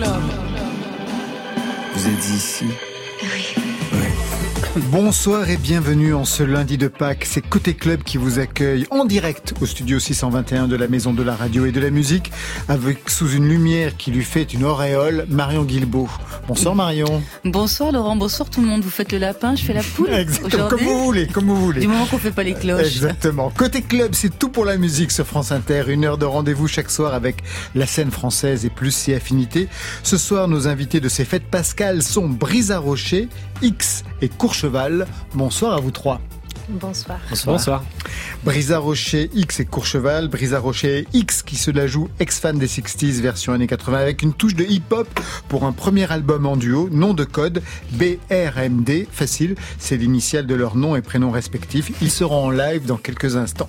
Club. Vous êtes ici Oui. Bonsoir et bienvenue en ce lundi de Pâques. C'est Côté Club qui vous accueille en direct au studio 621 de la Maison de la Radio et de la Musique, avec sous une lumière qui lui fait une auréole, Marion Guilbeault. Bonsoir Marion. Bonsoir Laurent, bonsoir tout le monde. Vous faites le lapin, je fais la poule. Exactement, comme vous voulez, comme vous voulez. Du moment qu'on fait pas les cloches. Exactement. Côté Club, c'est tout pour la musique sur France Inter. Une heure de rendez-vous chaque soir avec la scène française et plus ses affinités. Ce soir, nos invités de ces fêtes pascales sont Brisa Rocher, X et Courcheval. Bonsoir à vous trois. Bonsoir. Bonsoir. Brisa Rocher X et Courcheval. Brisa Rocher X qui se la joue ex-fan des 60s version années 80 avec une touche de hip-hop pour un premier album en duo, nom de code BRMD. Facile, c'est l'initiale de leurs noms et prénoms respectifs. Ils seront en live dans quelques instants.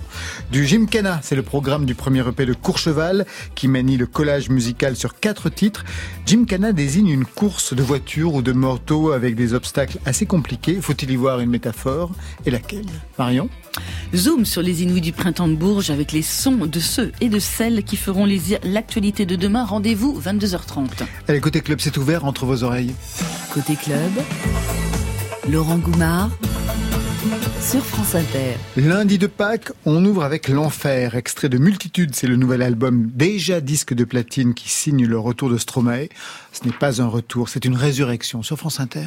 Du Gymkhana, c'est le programme du premier EP de Courcheval qui manie le collage musical sur quatre titres. Gymkhana désigne une course de voiture ou de moto avec des obstacles assez compliqués. Faut-il y voir une métaphore Et laquelle? Marion Zoom sur les Inuits du printemps de Bourges avec les sons de ceux et de celles qui feront l'actualité de demain. Rendez-vous 22h30. Allez, côté club, c'est ouvert entre vos oreilles. Côté club, Laurent Goumard sur France Inter. Lundi de Pâques, on ouvre avec L'Enfer, extrait de Multitude. C'est le nouvel album déjà disque de platine qui signe le retour de Stromae. Ce n'est pas un retour, c'est une résurrection sur France Inter.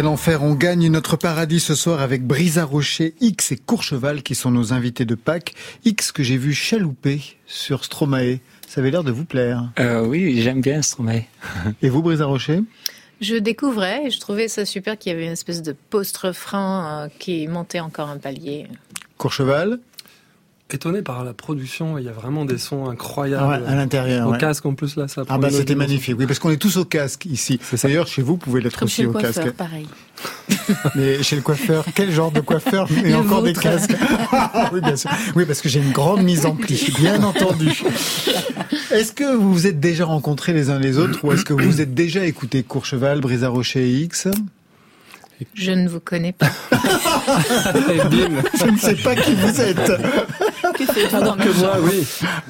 Après l'enfer, on gagne notre paradis ce soir avec Brisa Rocher, X et Courcheval qui sont nos invités de Pâques. X que j'ai vu chalouper sur Stromae. Ça avait l'air de vous plaire. Euh, oui, j'aime bien Stromae. et vous, Brisa Rocher? Je découvrais et je trouvais ça super qu'il y avait une espèce de post-refrain euh, qui montait encore un palier. Courcheval? Étonné par la production. Il y a vraiment des sons incroyables. à l'intérieur. Au ouais. casque en plus là, ça. Ah bah c'était magnifique. Oui, parce qu'on est tous au casque ici. D'ailleurs, chez vous, vous pouvez l'être aussi chez le au coiffeur, casque. pareil. Mais chez le coiffeur, quel genre de coiffeur Et Le encore des casques. oui, bien sûr. Oui, parce que j'ai une grande mise en pli, bien entendu. Est-ce que vous vous êtes déjà rencontrés les uns les autres ou est-ce que vous vous êtes déjà écouté Courcheval, Brisa Rocher et X? Je ne vous connais pas. Je ne sais pas qui vous êtes. Que dans Que moi, oui.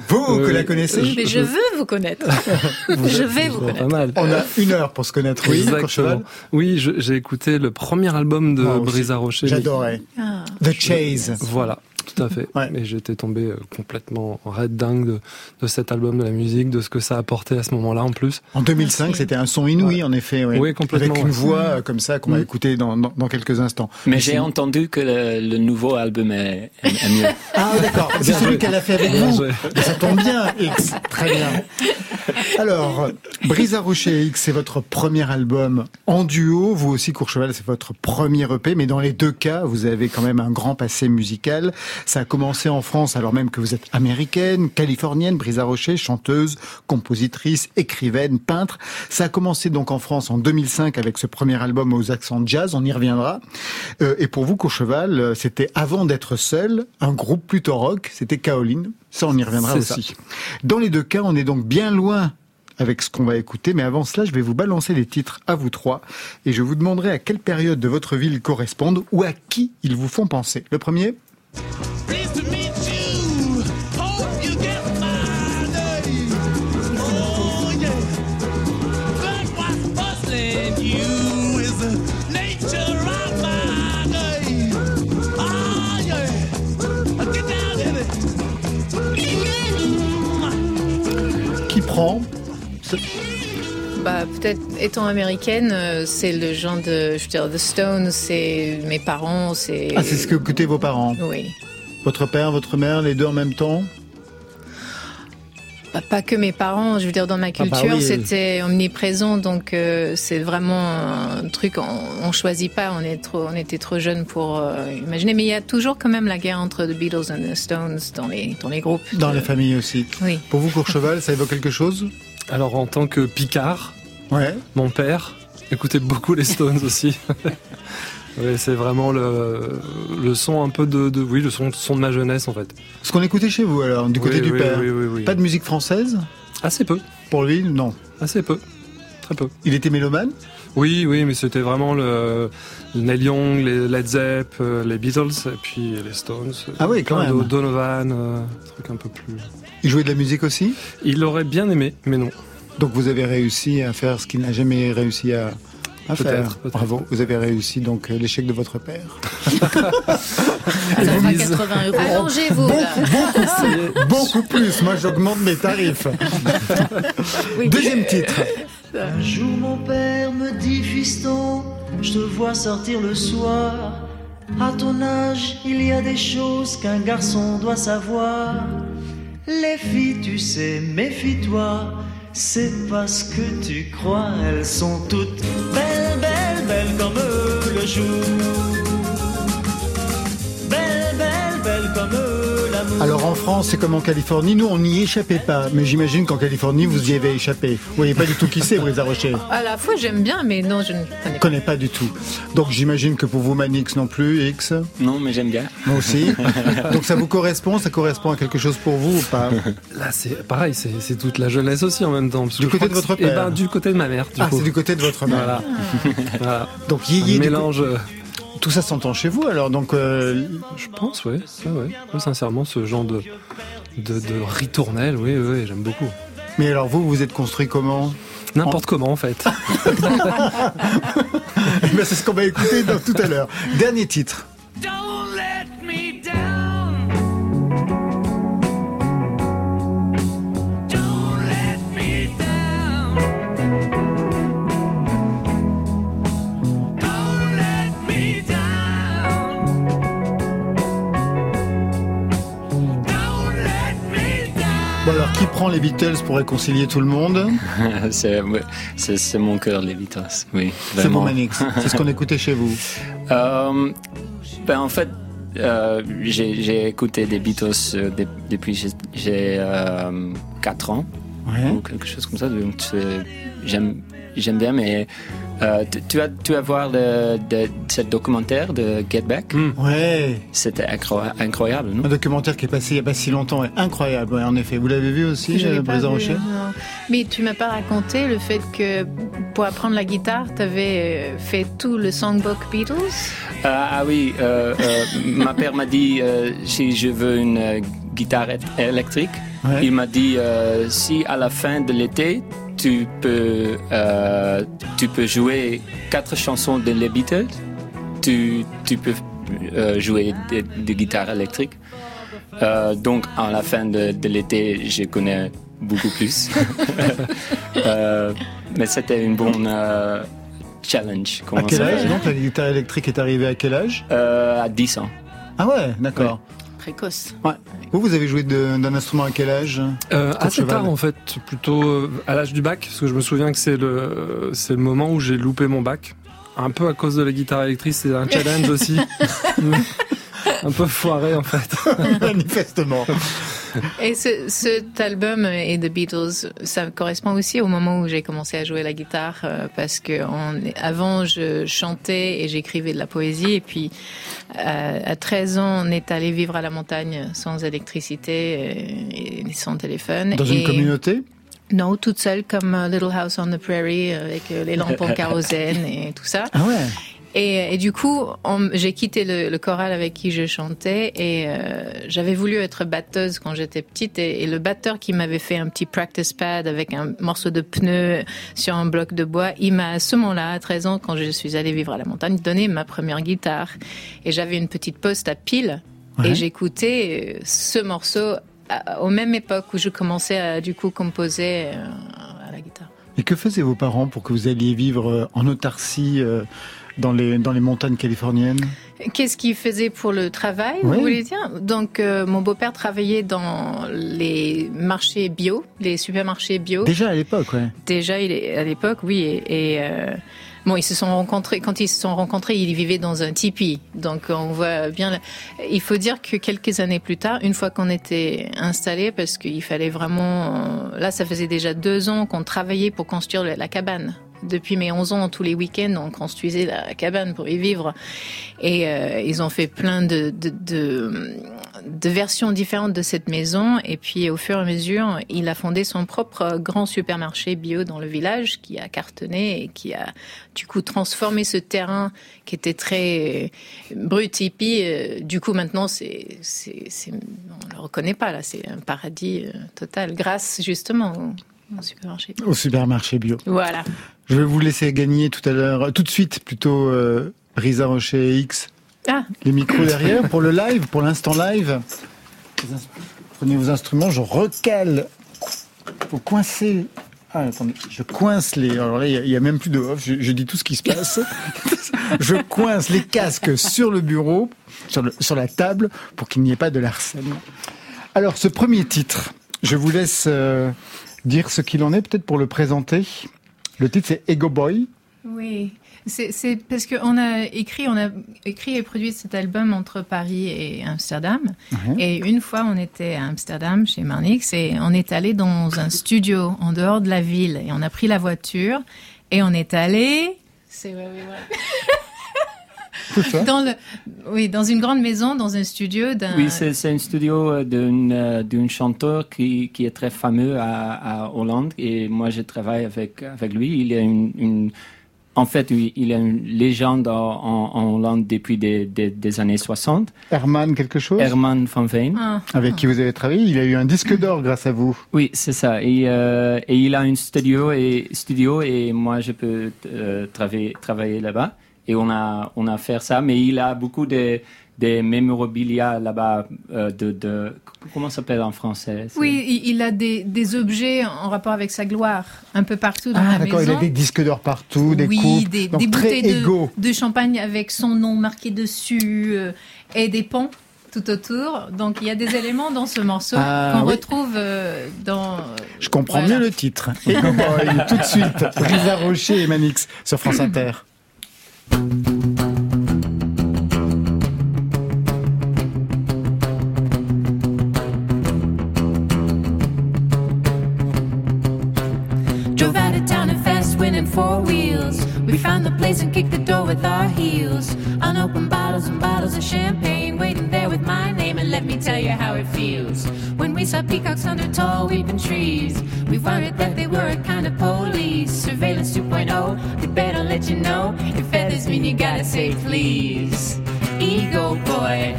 Vous, Oui, que la oui. connaissez Mais je veux vous connaître. je vais vous connaître. Pas mal. On a une heure pour se connaître. Oui, Exactement. Oui, j'ai écouté le premier album de. Brisa Rocher. J'adorais. Ah. The Chase. Voilà, tout à fait. Ouais. Et j'étais tombé euh, complètement en raid dingue de, de cet album, de la musique, de ce que ça apportait à ce moment-là en plus. En 2005, Merci. c'était un son inouï, en effet. Oui, Oui, complètement, Avec une voix euh, comme ça qu'on va Mm. écouter dans, dans, dans quelques instants. Mais j'ai entendu que le, le nouveau album est, est- est mieux. Ah, d'accord. C'est Bien celui qu'elle a fait avec Bien vous. joué. Mais Ça tombe bien, X. Très bien. Alors, Brisa Rocher et X, c'est votre premier album en duo. Vous aussi, Courchevel, c'est votre premier EP. Mais dans les deux cas, vous avez quand même un grand passé musical. Ça a commencé en France, alors même que vous êtes américaine, californienne, Brisa Rocher, chanteuse, compositrice, écrivaine, peintre. Ça a commencé donc en France en 2005 avec ce premier album aux accents jazz. On y reviendra. Euh, et pour vous, Courcheval, euh, c'était avant d'être seul, un groupe plutôt rock. C'était Kaoline. Ça, on y reviendra aussi. Dans les deux cas, on est donc bien loin avec ce qu'on va écouter, mais avant cela, je vais vous balancer les titres à vous trois, et je vous demanderai à quelle période de votre vie ils correspondent ou à qui ils vous font penser. Le premier Be. Bah, peut-être étant américaine, euh, c'est le genre de, je veux dire, The Stones, c'est mes parents, c'est. Ah, c'est ce que écoutaient vos parents? Oui. Votre père, votre mère, les deux en même temps? Bah, pas que mes parents, je veux dire, dans ma bah culture, oui. c'était omniprésent, donc euh, c'est vraiment un truc, on, on choisit pas, on, est trop, on était trop jeunes pour euh, imaginer, mais il y a toujours quand même la guerre entre The Beatles et The Stones dans les, dans les groupes. Dans de- la famille aussi. Oui. Pour vous, Courcheval, ça évoque quelque chose? Alors en tant que Picard, Ouais. mon père écoutait beaucoup les Stones aussi. C'est vraiment le, le son un peu de, de oui le son, son de ma jeunesse en fait. Ce qu'on écoutait chez vous, alors, du côté Oui, du oui, père. oui. Pas de musique française Assez peu, Pour lui, non. assez peu, très peu. Il était mélomane Oui, oui, mais c'était vraiment le, le Neil Young, les Led Zepp, euh, les Beatles et puis les Stones. Ah oui, quand Plein même. Donovan, euh, truc un peu plus. Il jouait de la musique aussi Il aurait bien aimé, mais non. Donc vous avez réussi à faire ce qu'il n'a jamais réussi à, faire. Bravo, vous avez réussi donc euh, l'échec de votre père. Ça fera 80 euros. Allongez-vous, là. Beaucoup plus, moi j'augmente mes tarifs. Deuxième titre. Un jour mon père me dit fiston, je te vois sortir le soir. À ton âge, il y a des choses qu'un garçon doit savoir. Les filles, tu sais, méfie-toi. C'est parce que tu crois, elles sont toutes belles, belles, belles comme le jour. Alors en France, c'est comme en Californie, nous on n'y échappait pas. Mais j'imagine qu'en Californie, vous y avez échappé. Vous voyez pas du tout qui c'est, Brisa Rocher. À la fois, j'aime bien, mais non, je ne connais pas. connais pas du tout. Donc j'imagine que pour vous, Manix non plus, X, Non, mais j'aime bien. moi aussi. Donc ça vous correspond? Ça correspond à quelque chose pour vous ou pas? Là, c'est pareil, c'est toute la jeunesse aussi en même temps. parce Du côté de votre eh père. ben, Du côté de ma mère, du Ah, c'est du côté de votre mère. Voilà. voilà. Donc Un Yéyé, du mélange, euh, coup- tout ça s'entend chez vous alors. Donc euh, je pense, ouais. ouais, ouais. Moi, sincèrement, ce genre de, de, de ritournelle, oui, oui, j'aime beaucoup. mais alors vous, vous êtes construit comment? N'importe comment, en fait. Eh ben, C'est ce qu'on va écouter dans, tout à l'heure. Dernier titre. Les Beatles pour réconcilier tout le monde c'est, mon cœur, les Beatles. Oui, C'est vraiment. Manix. C'est ce qu'on écoutait chez vous. Euh, ben, en fait, euh, j'ai écouté des Beatles euh, de- depuis j'ai- j'ai euh, 4 ans Ouais. ou quelque chose comme ça. Donc j'aime j'aime bien, mais euh, tu, tu as tu vas voir le, de, ce documentaire de Get Back. Mm. Ouais. C'était incro- incroyable, non? Un documentaire qui est passé il n'y a pas si longtemps, ouais. incroyable, ouais, en effet. Vous l'avez vu aussi, Je euh, vu, Rocher? non. Mais tu m'as pas raconté le fait que pour apprendre la guitare, tu avais fait tout le songbook Beatles? Euh, ah oui, euh, euh, ma père m'a dit euh, si je veux une euh, guitare électrique, Ouais. il m'a dit euh, si à la fin de l'été tu peux euh, tu peux jouer quatre chansons de les Beatles, tu, tu peux euh, jouer de, de guitare électrique. Euh, donc à la fin de, de l'été, je connais beaucoup plus. Euh, mais c'était une bonne euh, challenge. À quel âge donc La guitare électrique est arrivée à quel âge? Euh, À 10 ans. Ah ouais, d'accord. Précoce. Vous, vous avez joué d'un instrument à quel âge Euh, assez tard en fait, plutôt euh, à l'âge du bac, parce que je me souviens que c'est le c'est le moment où j'ai loupé mon bac, un peu à cause de la guitare électrique, c'est un challenge aussi, un peu foiré en fait. Manifestement. Et ce, cet album et The Beatles, ça correspond aussi au moment où j'ai commencé à jouer la guitare euh, parce que on, avant je chantais et j'écrivais de la poésie et puis euh, à 13 ans on est allé vivre à la montagne sans électricité et, et sans téléphone. Dans une communauté? Non, toute seule comme euh, Little House on the Prairie euh, avec euh, les lampes en kérosène et tout ça. Ah ouais. Et, et du coup, j'ai quitté le, le choral avec qui je chantais et euh, j'avais voulu être batteuse quand j'étais petite et, et le batteur qui m'avait fait un petit practice pad avec un morceau de pneu sur un bloc de bois, il m'a à ce moment-là, à 13 ans, quand je suis allée vivre à la montagne, donné ma première guitare et j'avais une petite poste à pile Ouais. et j'écoutais euh, ce morceau à- aux mêmes époques où je commençais à du coup composer euh, à la guitare. Et que faisaient vos parents pour que vous alliez vivre euh, en autarcie euh, dans les, dans les montagnes californiennes Qu'est-ce qu'il faisait pour le travail, Oui. vous voulez dire? Donc, euh, mon beau-père travaillait dans les marchés bio, les supermarchés bio. Déjà à l'époque, ouais. Déjà, à l'époque, oui. Et, et, euh, bon, ils se sont rencontrés. Quand ils se sont rencontrés, ils vivaient dans un tipi. Donc, on voit bien. Il faut dire que quelques années plus tard, une fois qu'on était installés, parce qu'il fallait vraiment. euh, Là, ça faisait déjà deux ans qu'on travaillait pour construire la cabane. Depuis mes 11 ans, tous les week-ends, on construisait la cabane pour y vivre. Et euh, ils ont fait plein de, de, de, de versions différentes de cette maison. Et puis, au fur et à mesure, il a fondé son propre grand supermarché bio dans le village qui a cartonné et qui a, du coup, transformé ce terrain qui était très brut, hippie. Euh, Du coup, maintenant, c'est, c'est, c'est, on le reconnaît pas, là. C'est un paradis euh, total grâce, justement, au, au supermarché. Au supermarché bio. Voilà. Je vais vous laisser gagner tout à l'heure, tout de suite plutôt, euh, Risa Rocher X. Ah. Les micros derrière pour le live, pour l'instant live. Prenez vos instruments, je recale. Faut coincer. Ah, attendez, je coince les. Alors là, il y a- il même plus de off. Je, je dis tout ce qui se passe. je coince les casques sur le bureau, sur, le- sur la table, pour qu'il n'y ait pas de harcèlement. Alors, ce premier titre, je vous laisse euh, dire ce qu'il en est, peut-être pour le présenter. Le titre, c'est Ego Boy. Oui, c'est parce qu'on a écrit, on a écrit et produit cet album entre Paris et Amsterdam. Et une fois, on était à Amsterdam chez Marnix et on est allé dans un studio en dehors de la ville et on a pris la voiture et on est allé. C'est vrai, oui, ouais. Ça Dans le, oui, dans une grande maison, dans un studio d'un. Oui, c'est c'est un studio euh, d'une euh, d'un chanteur qui, qui est très fameux à, à Hollande et moi je travaille avec, avec lui. Il est une, une- en fait, oui, il est une légende en, en- en Hollande depuis des, des, des années 60. Herman quelque chose? Herman van Veen. Ah, Avec qui vous avez travaillé? Il a eu un disque d'or grâce à vous. Oui, c'est ça. Et, euh, et il a un studio et, studio et moi je peux euh, travailler, travailler là-bas. Et on a, on a fait ça, mais il a beaucoup de, de mémorabilia là-bas. euh, de, de, comment ça s'appelle en français? Oui, il- a des, des objets en rapport avec sa gloire un peu partout dans Ah, la d'accord, il a des disques d'or partout, des oui, coupes. des, donc des très bouteilles de, égaux. de champagne avec son nom marqué dessus euh, et des ponts tout autour. Donc il y a des éléments dans ce morceau Ah, qu'on oui. retrouve euh, dans. Je comprends Voilà. mieux le titre. Boy, tout de suite. Risa Rocher et Manix sur France Inter. Bye. Place and kick the door with our heels. Unopened bottles and bottles of champagne waiting there with my name. And let me tell you how it feels. When we saw peacocks under tall weeping trees, we worried that they were a kind of police. Surveillance 2.0, they better let you know. Your feathers mean you gotta say please. Ego boy,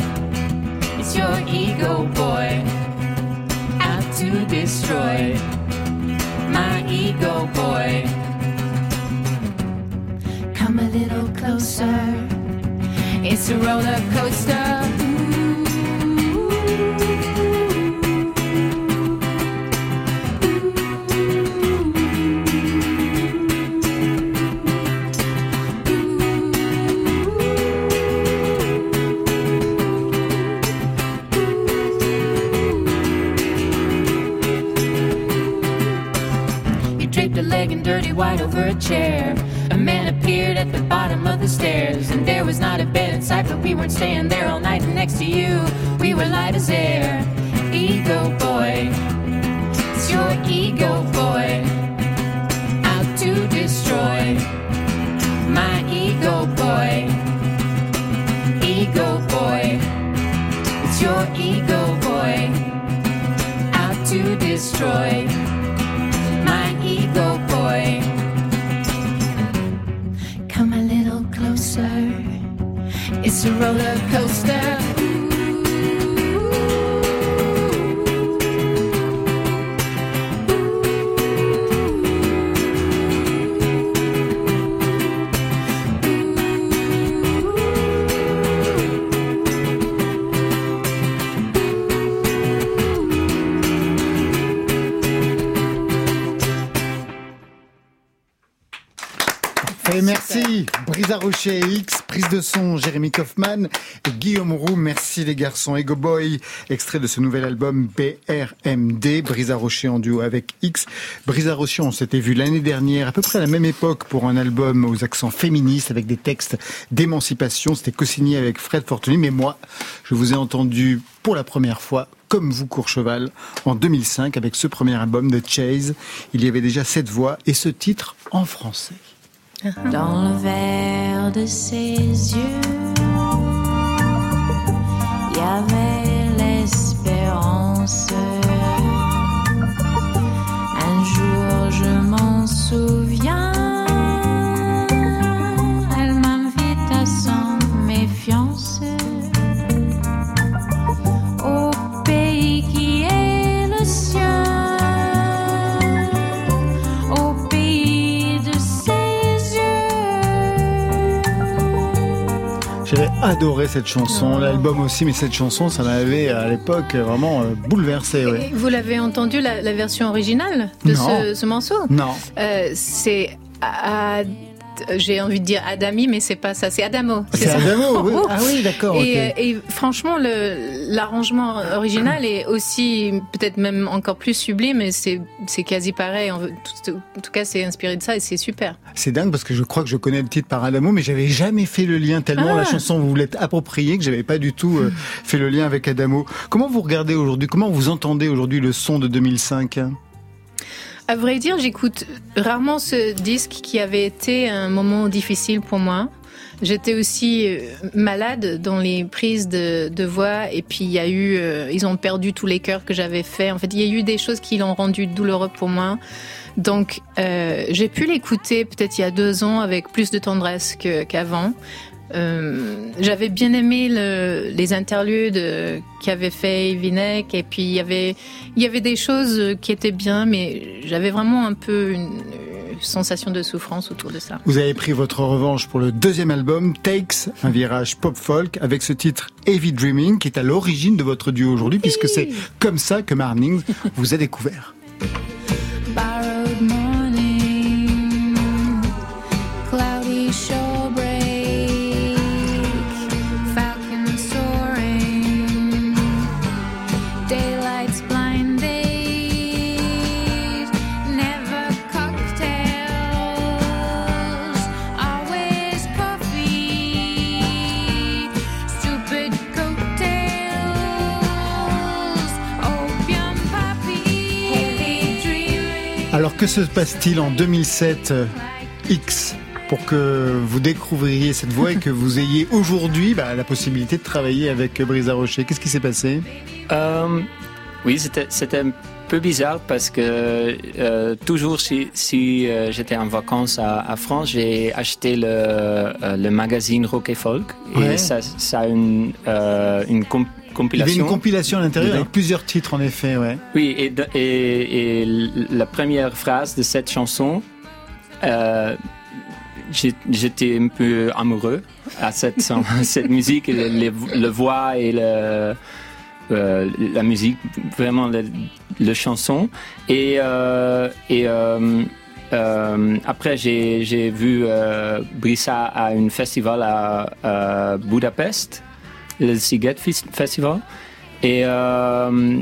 it's your ego boy. Out to destroy It's a roller coaster. The stairs, and there was not a bed in sight, but we weren't staying there all night. And next to you, we were light as air. Ego boy, it's your ego boy, out to destroy my ego boy. Ego boy, it's your ego boy, out to destroy A roller coaster. Et merci. Brisa Rocher X, prise de son, Jérémy Kaufmann et Guillaume Roux. Merci les garçons. Ego Boy, extrait de ce nouvel album BRMD, Brisa Rocher en duo avec X. Brisa Rocher, on s'était vu l'année dernière, à peu près à la même époque, pour un album aux accents féministes avec des textes d'émancipation. C'était co-signé avec Fred Fortuny. Mais moi, je vous ai entendu pour la première fois comme vous, Courcheval, en 2005 avec ce premier album de Chase. Il y avait déjà cette voix et ce titre en français. Dans le verre de ses yeux, il y avait adoré cette chanson, l'album aussi, mais cette chanson, ça m'avait à l'époque vraiment euh, bouleversé. ouais. Vous l'avez entendu la, la version originale de ce, ce morceau? Non. Euh, C'est Ad- j'ai envie de dire Adami, mais c'est pas ça, c'est Adamo. C'est. Adamo, oui. Ah oui, d'accord, Et, euh, et franchement, l'arrangement original est aussi peut-être même encore plus sublime, et c'est c'est quasi pareil. En tout, en tout cas, c'est inspiré de ça et c'est super. C'est dingue parce que je crois que je connais le titre par Adamo, mais j'avais jamais fait le lien tellement Ah. la chanson vous l'êtes appropriée que j'avais pas du tout euh, fait le lien avec Adamo. Comment vous regardez aujourd'hui? Comment vous entendez aujourd'hui le son de 2005 À vrai dire, j'écoute rarement ce disque qui avait été un moment difficile pour moi. J'étais aussi euh, malade dans les prises de, de voix et puis il y a eu, euh, ils ont perdu tous les chœurs que j'avais fait. En fait, il y a eu des choses qui l'ont rendu douloureux pour moi. Donc, euh, j'ai pu l'écouter peut-être il y a deux ans avec plus de tendresse qu'avant. Euh, J'avais bien aimé le, les interludes qu'avait fait Vinek et puis il y avait il y avait des choses qui étaient bien, mais j'avais vraiment un peu une, sensation de souffrance autour de ça. Vous avez pris votre revanche pour le deuxième album, Takes, un virage pop-folk, avec ce titre Heavy Dreaming, qui est à l'origine de votre duo aujourd'hui, puisque c'est comme ça que Marnings vous a découvert. Que se passe-t-il en 2007 euh, X pour que vous découvriez cette voix et que vous ayez aujourd'hui bah, la possibilité de travailler avec Brisa Rocher? Qu'est-ce qui s'est passé? Euh, oui, c'était un peu bizarre parce que euh, toujours si, si euh, j'étais en vacances à, à France, j'ai acheté le, le magazine Rock et Folk Ouais. et ça, ça a une, une Il y avait une compilation à l'intérieur avec plusieurs titres en effet, ouais. Oui, et, de- et, et la première phrase de cette chanson, euh, j'étais un peu amoureux à cette, cette musique, le, le- le voix et le, euh, la musique, vraiment le, le chanson. Et, euh, et après, j'ai vu Brissa à un festival à, à Budapest, le Siget Fes- Festival. Et euh,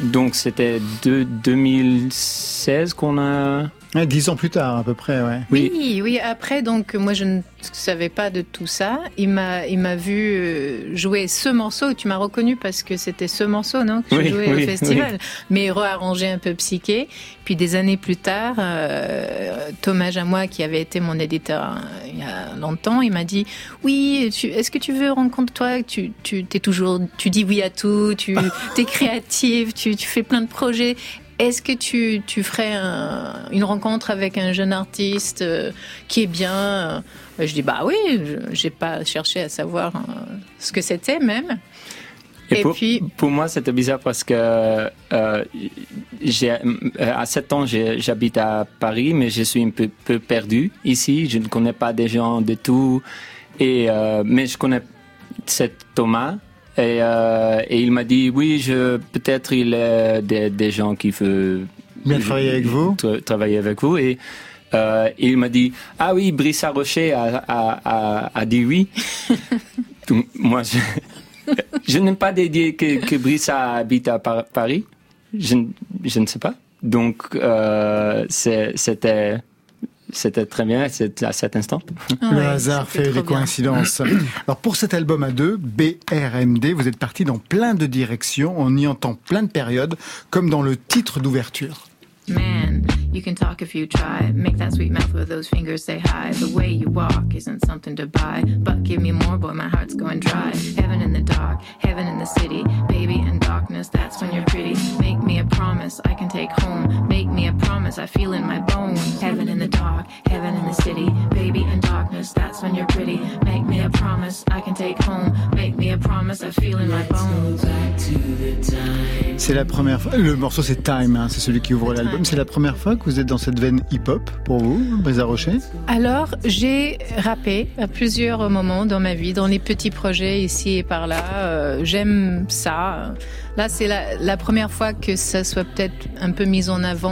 donc, c'était de 2016 qu'on a. Dix ans plus tard à peu près, ouais. Oui. Oui, oui. Après, donc moi, je ne savais pas de tout ça. Il m'a, il m'a vu euh, jouer ce morceau. Tu m'as reconnu parce que c'était ce morceau, non, que Oui, je jouais oui, au festival. Mais rearrangé un peu psyché. Puis des années plus tard, euh, Thomas Jamois, qui avait été mon éditeur euh, il y a longtemps, il m'a dit oui. tu- Est-ce que tu veux rencontre-toi Tu, tu t'es toujours, tu dis oui à tout. Tu es créative. Tu, tu fais plein de projets. Est-ce que tu, tu ferais un- une rencontre avec un jeune artiste euh, qui est bien euh, Je dis bah oui, je- j'ai pas cherché à savoir euh, ce que c'était même. Et pour, puis- pour moi, c'était bizarre parce que euh, j'ai, à 7 ans, j'habite à Paris, mais je suis un peu, peu perdu ici. Je ne connais pas des gens de tout. Et, euh, mais je connais cet Thomas. Et, euh, et il m'a dit, oui, je, peut-être il y a des, des gens qui veulent Bien travailler avec vous. tra- travailler avec vous. Et euh, il m'a dit, ah oui, Brissa Rocher a, a, a, a dit oui. Donc, moi, je, je n'ai pas dit que, que Brissa habite à Par- Paris. Je, ne- je ne sais pas. Donc, euh, c'était, c'était très bien à cet instant. Ah le hasard fait bien. coïncidences. Alors pour cet album à deux, BRMD, vous êtes parti dans plein de directions, on y entend plein de périodes, comme dans le titre d'ouverture. Man, you can talk if you try. Make that sweet mouth with those fingers say hi. The way you walk isn't something to buy. But give me more, boy, my heart's going dry. Heaven in the dark, heaven in the city. Baby in darkness, that's when you're pretty. Make me a promise I can take home. Make me a promise I feel in my bones. Heaven in the dark, heaven in the city. Baby in darkness, that's when you're pretty. Make me a promise I can take home. Make me a promise I feel in my bones. C'est la première fois, le morceau c'est Time, hein, c'est celui qui ouvre l'album. C'est la première fois vous êtes dans cette veine hip-hop pour vous, Brisa Rocher Alors, j'ai rappé à plusieurs moments dans ma vie, dans les petits projets ici et par là. Euh, J'aime ça. Là, c'est la, la première fois que ça soit peut-être un peu mis en avant,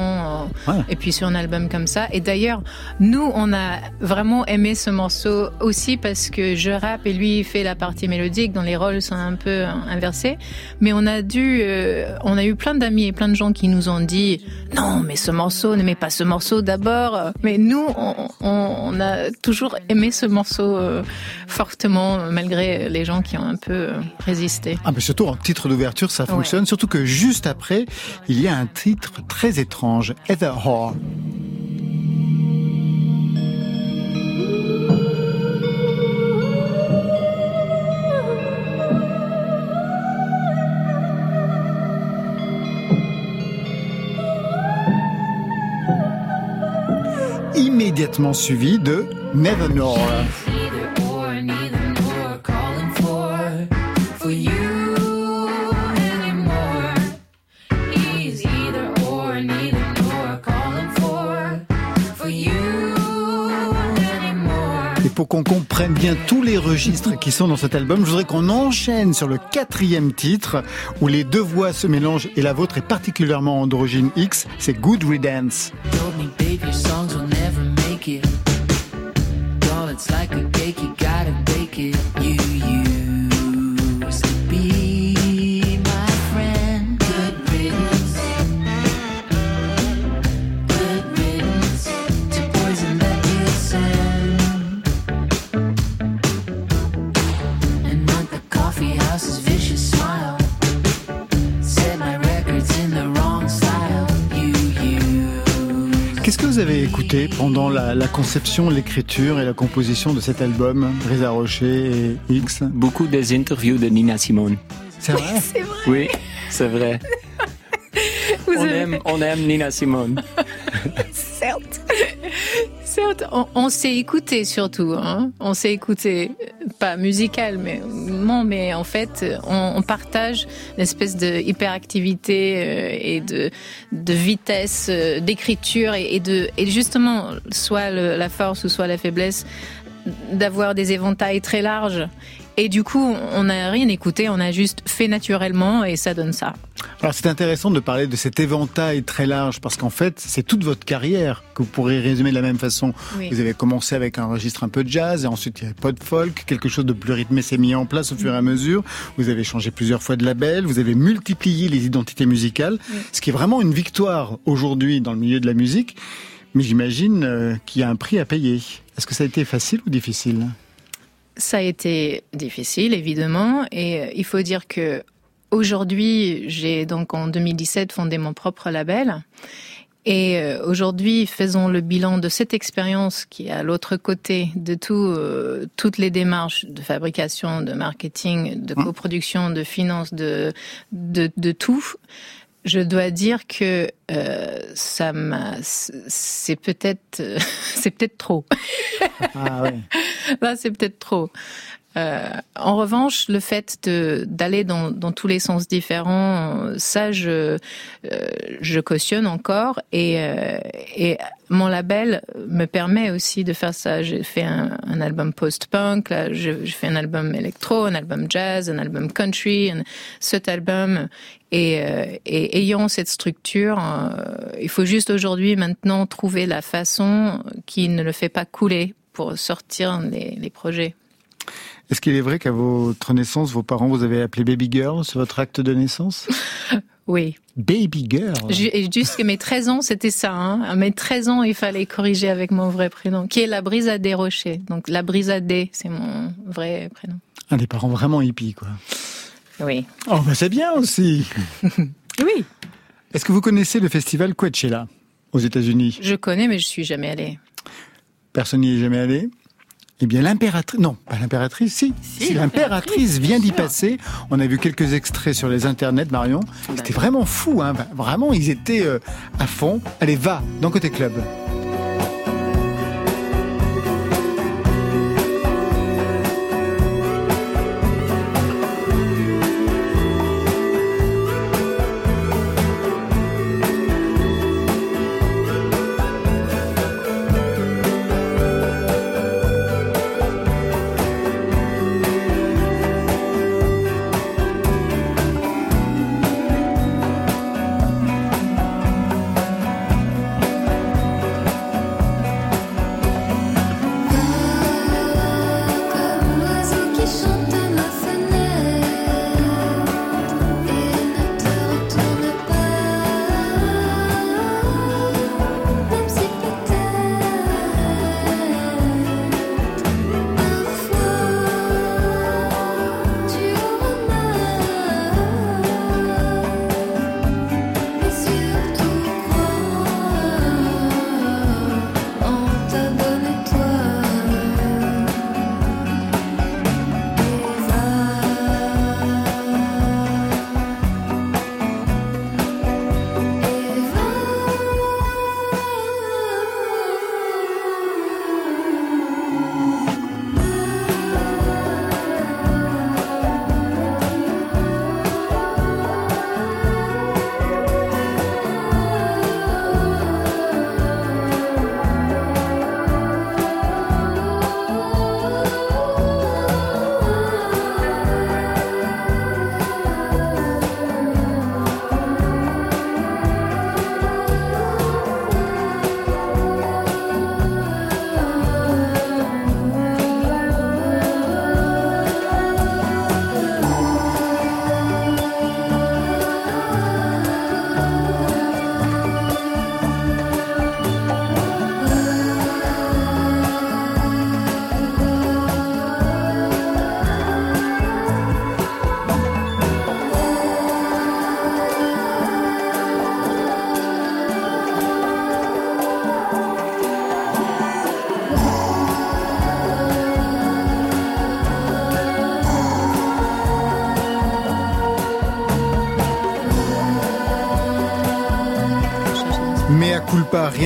euh, Ouais. et puis sur un album comme ça. Et d'ailleurs, nous, on a vraiment aimé ce morceau aussi parce que je rappe et lui il fait la partie mélodique, dont les rôles sont un peu euh, inversés. Mais on a dû, euh, on a eu plein d'amis et plein de gens qui nous ont dit non, mais ce morceau, ne mets pas ce morceau d'abord. Mais nous, on, on- on a toujours aimé ce morceau euh, fortement, malgré les gens qui ont un peu résisté. Ah mais surtout en titre d'ouverture ça fonctionne, surtout que juste après, il y a un titre très étrange, Heather Whore. Immédiatement suivi de Never Know. Pour qu'on comprenne bien tous les registres qui sont dans cet album, je voudrais qu'on enchaîne sur le quatrième titre où les deux voix se mélangent et la vôtre est particulièrement androgyne X, c'est Good Riddance. Pendant la, la conception, l'écriture et la composition de cet album, Brisa Rocher et X Beaucoup des interviews de Nina Simone. C'est vrai? C'est vrai. Oui, c'est vrai. Vous On avez- aime, on aime Nina Simone. Certes. Certes, on, on s'est écouté surtout. Hein. On s'est écouté, pas musical, mais mais en fait, on, partage une espèce de hyperactivité euh, et de, de vitesse euh, d'écriture et, de et justement soit la force ou soit la faiblesse d'avoir des éventails très larges. Et du coup, on n'a rien écouté, on a juste fait naturellement et ça donne ça. Alors c'est intéressant de parler de cet éventail très large parce qu'en fait c'est toute votre carrière que vous pourrez résumer de la même façon. Oui. Vous avez commencé avec un registre un peu de jazz et ensuite il y avait pas de folk, quelque chose de plus rythmé s'est mis en place au fur et à mesure. Vous avez changé plusieurs fois de label, vous avez multiplié les identités musicales, ce qui est vraiment une victoire aujourd'hui dans le milieu de la musique. Mais j'imagine euh, qu'il y a un prix à payer. Est-ce que ça a été facile ou difficile? Ça a été difficile, évidemment, et euh, il faut dire que aujourd'hui, j'ai donc en 2017 fondé mon propre label. Et euh, aujourd'hui, faisons le bilan de cette expérience qui est à l'autre côté de tout, euh, toutes les démarches de fabrication, de marketing, de coproduction, de finance, de, de, de tout. Je dois dire que euh, ça m'a, c'est peut-être, c'est peut-être trop. Ah ouais. Là, c'est peut-être trop. Euh, en revanche, le fait d'aller dans, tous les sens différents, ça, je euh, cautionne encore et euh, et mon label me permet aussi de faire ça. J'ai fait un, album post-punk, là, je fais un album électro, un album jazz, un album country. un- cet album et, ayant cette structure, il faut juste aujourd'hui maintenant trouver la façon qui ne le fait pas couler pour sortir les projets. Est-ce qu'il est vrai qu'à votre naissance, vos parents vous avez appelé Baby Girl sur votre acte de naissance? Oui. Baby Girl? Jusqu'à mes 13 ans, c'était ça. Hein. À mes 13 ans, il fallait corriger avec mon vrai prénom, qui est la Brisa des Rochers. Donc la Brisa des, c'est mon vrai prénom. Un des parents vraiment hippies, quoi. Oui. Oh, bah c'est bien aussi Oui. Est-ce que vous connaissez le festival Coachella aux États-Unis? Je connais, mais je suis jamais allée. Personne n'y est jamais allé? Eh bien, l'impératrice, non, pas l'impératrice, si, si, l'impératrice vient d'y passer. On a vu quelques extraits sur les internets, Marion. C'était vraiment fou, hein. Vraiment, ils étaient euh, à fond. Allez, va, dans Côté Club.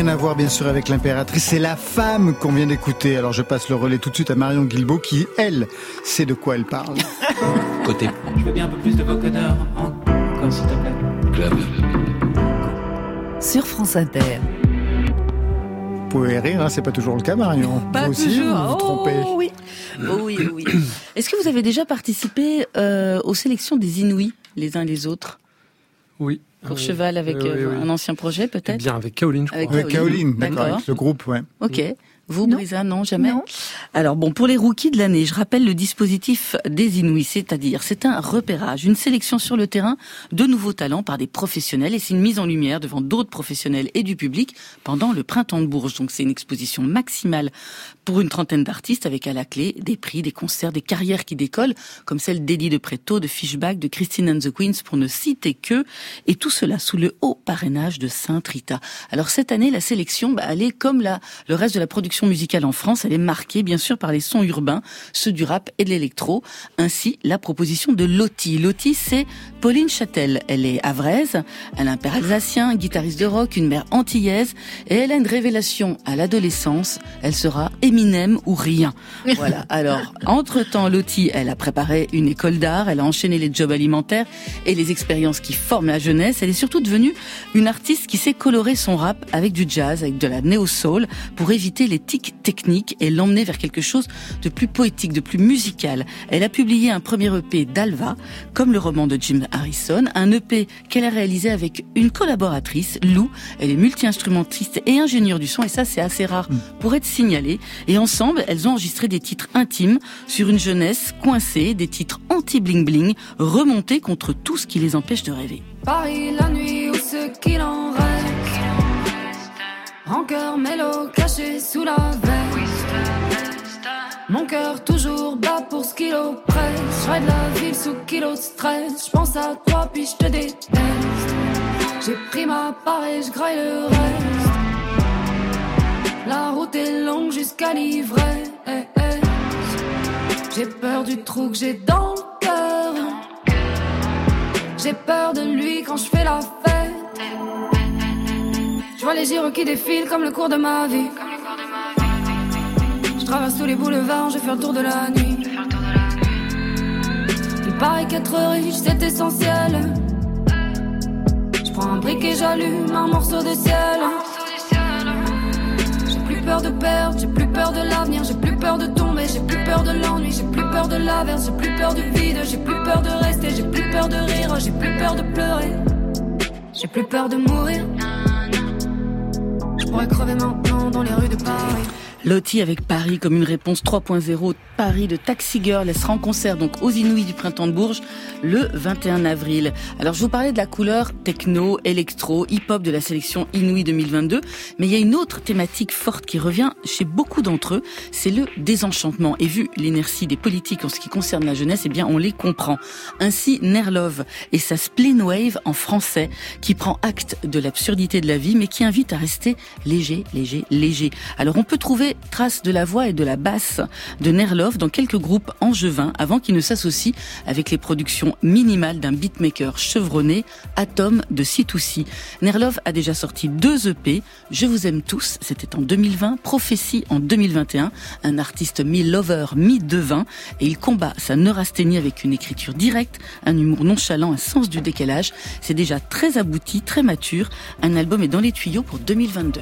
Rien à voir bien sûr avec l'impératrice, c'est la femme qu'on vient d'écouter. Alors je passe le relais tout de suite à Marion Guilbault qui, elle, sait de quoi elle parle. Côté Je veux bien un peu plus de vocodeur. Encore, s'il te plaît. club. Sur France Inter. Vous pouvez rire, hein, c'est pas toujours le cas Marion. Pas vous aussi, toujours. vous vous trompez. Oh oui. Oh oui, oh oui. Est-ce que vous avez déjà participé euh, aux sélections des Inouïs, les uns les autres? Oui. Courcheval avec Oui, oui, euh, oui. un ancien projet Eh peut-être bien, avec Caroline, je crois. Avec Caroline, d'accord, avec le groupe, ouais. Ok. Vous, Brisa, non, jamais Alors bon, pour les rookies de l'année, je rappelle le dispositif des Inouïs, c'est-à-dire c'est un repérage, une sélection sur le terrain de nouveaux talents par des professionnels et c'est une mise en lumière devant d'autres professionnels et du public pendant le printemps de Bourges. Donc c'est une exposition maximale pour une trentaine d'artistes avec à la clé des prix, des concerts, des carrières qui décollent, comme celle d'Eddie de Preto, de Fishback, de Christine and the Queens, pour ne citer que, et tout cela sous le haut parrainage de Sainte Rita. Alors cette année, la sélection, bah, elle est comme la, le reste de la production musicale en France, elle est marquée bien sûr par les sons urbains, ceux du rap et de l'électro, ainsi la proposition de Loti. Loti, c'est Pauline Châtel. Elle est avraise, elle a un père alsacien, guitariste de rock, une mère antillaise, et elle a une révélation à l'adolescence, elle sera Eminem ou rien. Voilà. Alors, entre-temps, Loti, elle a préparé une école d'art, elle a enchaîné les jobs alimentaires et les expériences qui forment la jeunesse. Elle est surtout devenue une artiste qui sait colorer son rap avec du jazz, avec de la néo-soul, pour éviter les tics techniques et l'emmener vers quelque chose de plus poétique, de plus musical. Elle a publié un premier EP d'Alva, comme le roman de Jim Harrison, un EP qu'elle a réalisé avec une collaboratrice, Lou. Elle est multi-instrumentiste et ingénieure du son, et ça c'est assez rare pour être signalé. Et ensemble, elles ont enregistré des titres intimes sur une jeunesse coincée, des titres anti-bling-bling, remontés contre tout ce qui les empêche de rêver. Paris la nuit ou ce qu'il en reste. Rancœur mélo caché sous la veste. Mon cœur toujours bat pour ce qu'il oppresse. Je de la ville sous kilo de stress. Je pense à toi puis je te déteste. J'ai pris ma part et je graille le reste. La route est longue jusqu'à l'ivresse. J'ai peur du trou que j'ai dans le cœur. J'ai peur de lui quand je fais la fête. Je vois les gyros qui défilent comme le cours de ma vie. Je traverse tous les boulevards, je fais le tour de la nuit. Il paraît qu'être riche c'est essentiel. Je prends un briquet, j'allume un morceau de ciel. J'ai plus peur de perdre, j'ai plus peur de l'avenir, j'ai plus peur de tomber, j'ai plus peur de l'ennui, j'ai plus peur de l'averse, j'ai plus peur du vide, j'ai plus peur de rester, j'ai plus peur de rire, j'ai plus peur de pleurer. J'ai plus peur de mourir. Je pourrais crever maintenant dans les rues de Paris. Loti avec Paris comme une réponse 3.0. Paris de Taxi Girl. Elle sera en concert donc aux Inouïs du Printemps de Bourges le 21 avril. Alors je vous parlais de la couleur techno, électro, hip-hop de la sélection Inouïs 2022. Mais il y a une autre thématique forte qui revient chez beaucoup d'entre eux. C'est le désenchantement. Et vu l'inertie des politiques en ce qui concerne la jeunesse, eh bien on les comprend. Ainsi Nerlove et sa Spleen Wave en français qui prend acte de l'absurdité de la vie mais qui invite à rester léger, léger, léger. Alors on peut trouver traces de la voix et de la basse de Nerlov dans quelques groupes angevins avant qu'il ne s'associe avec les productions minimales d'un beatmaker chevronné, Atom de C2C. Nerlov a déjà sorti deux EP, Je vous aime tous, c'était en 2020, Prophétie en 2021, un artiste mi-lover, mi-devin, et il combat sa neurasthénie avec une écriture directe, un humour nonchalant, un sens du décalage. C'est déjà très abouti, très mature. Un album est dans les tuyaux pour 2022.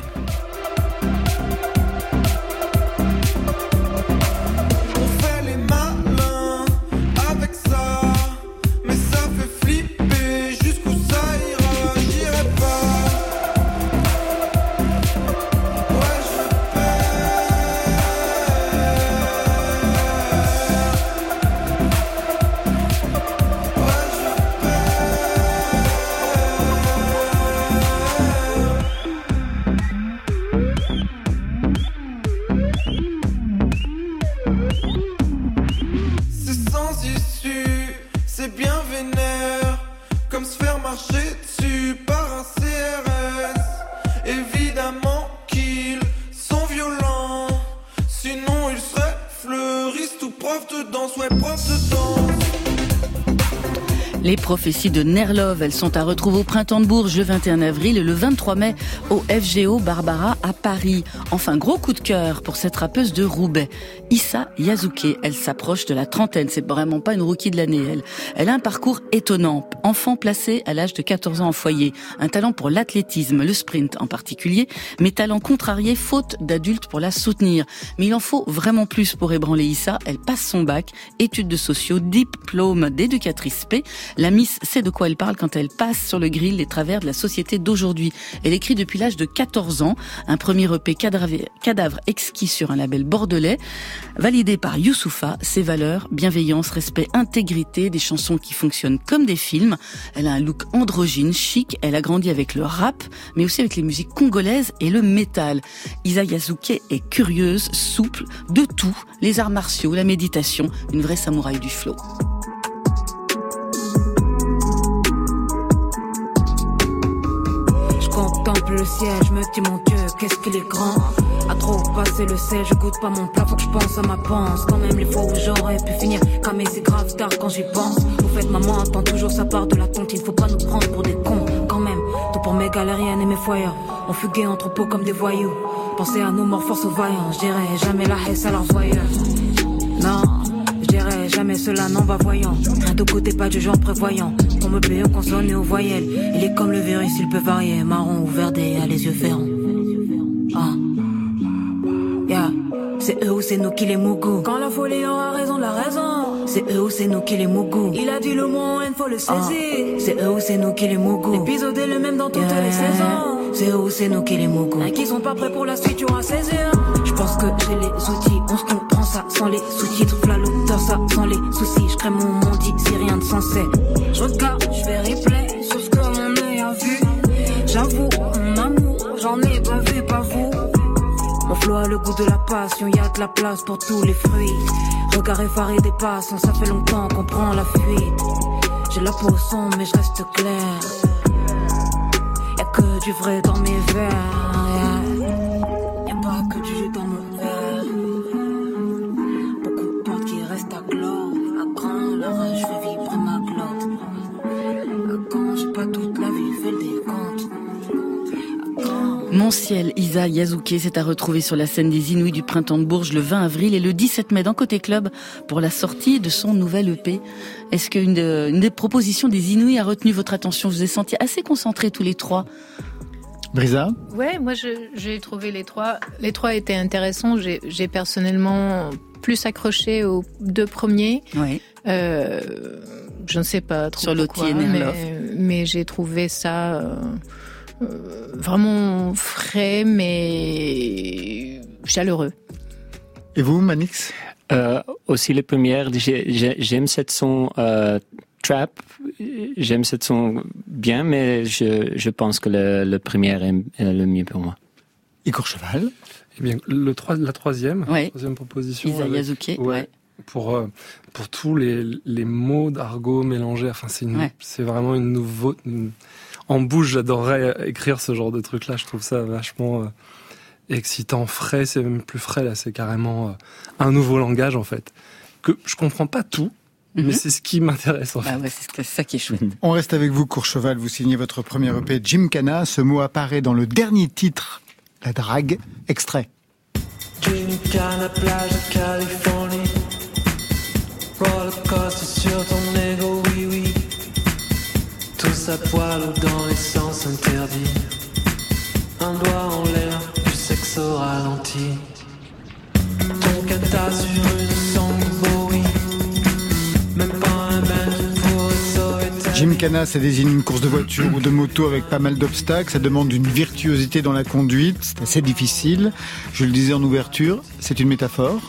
Prophéties de Nerlov, elles sont à retrouver au printemps de Bourges le 21 avril et le 23 mai au FGO Barbara à Paris. Enfin, gros coup de cœur pour cette rappeuse de Roubaix, Issa Yazuke. Elle s'approche de la trentaine, c'est vraiment pas une rookie de l'année, elle. Elle a un parcours étonnant. Enfant placée à l'âge de 14 ans en foyer. Un talent pour l'athlétisme, le sprint en particulier, mais talent contrarié faute d'adultes pour la soutenir. Mais il en faut vraiment plus pour ébranler Issa. Elle passe son bac, études de sociaux, diplôme d'éducatrice P. La Miss sait de quoi elle parle quand elle passe sur le grill les travers de la société d'aujourd'hui. Elle écrit depuis l'âge de 14 ans un premier EP cadavre, exquis sur un label bordelais, validé par Youssoufa, ses valeurs, bienveillance, respect, intégrité, des chansons qui fonctionnent comme des films. Elle a un look androgyne, chic, elle a grandi avec le rap, mais aussi avec les musiques congolaises et le métal. Isa Yazuke est curieuse, souple, de tout, les arts martiaux, la méditation, une vraie samouraï du flow. Le je me dis mon Dieu, qu'est-ce qu'il est grand. À trop passer le sel, je goûte pas mon plat, faut que je pense à ma panse. Quand même les fois où j'aurais pu finir, camé c'est grave tard quand j'y pense. Au fait, maman attend toujours sa part de la tonte, il faut pas nous prendre pour des cons. Quand même, tout pour mes galériennes et mes foyers. On fuguait entre pots comme des voyous. Pensez à nos morts force aux vaillants, je dirais jamais la haisse à leurs voyeurs. Non, jamais cela non va voyant. Rien de côté, pas du genre prévoyant. On me paye aux consonnes et aux voyelles. Il est comme le virus, il peut varier. Marron ou verdé, à les yeux ferrants. Ah. Yeah. C'est eux ou c'est nous qui les mougou. Quand la folie aura raison, la raison. C'est eux ou c'est nous qui les mougou. Il a dit le mot, il faut le saisir. C'est eux ou c'est nous qui les mougou. L'épisode est le même dans toutes les saisons. C'est eux ou c'est nous qui les mougou. Et qui sont pas prêts pour la suite, tu auras saisir. Je pense que j'ai les outils. On se comprend ça sans les sous-titres. Fla ça sans les soucis. Je crée mon monde, c'est rien de sensé. Je regarde, je fais replay sur ce que mon œil a vu. J'avoue, mon amour, j'en ai vu, pas vous. Mon flow a le goût de la passion, y a de la place pour tous les fruits. Regard effaré des passants, ça fait longtemps qu'on prend la fuite. J'ai la peau sombre, mais je reste clair. Y'a que du vrai dans mes verres. Y'a pas que Mon ciel, Isa Yazuke, c'est à retrouver sur la scène des Inouïs du printemps de Bourges le 20 avril et le 17 mai dans Côté Club pour la sortie de son nouvel EP. Est-ce qu'une de- une des propositions des Inouïs a retenu votre attention? Je vous ai senti assez concentrés tous les trois. Brisa? Ouais, moi j'ai trouvé les trois. Les trois étaient intéressants. J'ai personnellement plus accroché aux deux premiers. Ouais. Euh, je ne sais pas trop Sur et mais, mais j'ai trouvé ça euh, vraiment frais, mais chaleureux. Et vous, Manix? Euh, aussi les premières, j'ai- j'ai- j'aime cette son euh, trap, j'aime cette son bien, mais je, je pense que le, le premier est, est le mieux pour moi. Et Courcheval Eh bien, le trois- la troisième, Ouais. troisième proposition. Isa avec- Yazuke, ouais, ouais. Pour, euh, pour tous les, les mots d'argot mélangés. Enfin, c'est une- Ouais. c'est vraiment une nouveauté. En bouche, j'adorerais écrire ce genre de truc-là. Je trouve ça vachement euh, excitant, frais. C'est même plus frais, là. C'est carrément euh, un nouveau langage, en fait. Que je comprends pas tout, mais Mhm. c'est ce qui m'intéresse, en fait. Bah ouais, c'est ça qui est chouette. On reste avec vous, Courcheval. Vous signez votre premier EP Jim Cana. Ce mot apparaît dans le dernier titre, La Drague. Extrait. Gymkhana, plage de Californie. Roller coaster sur ton Jim Cana, ça désigne une course de voiture ou de moto avec pas mal d'obstacles. Ça demande une virtuosité dans la conduite. C'est assez difficile. Je le disais en ouverture, c'est une métaphore.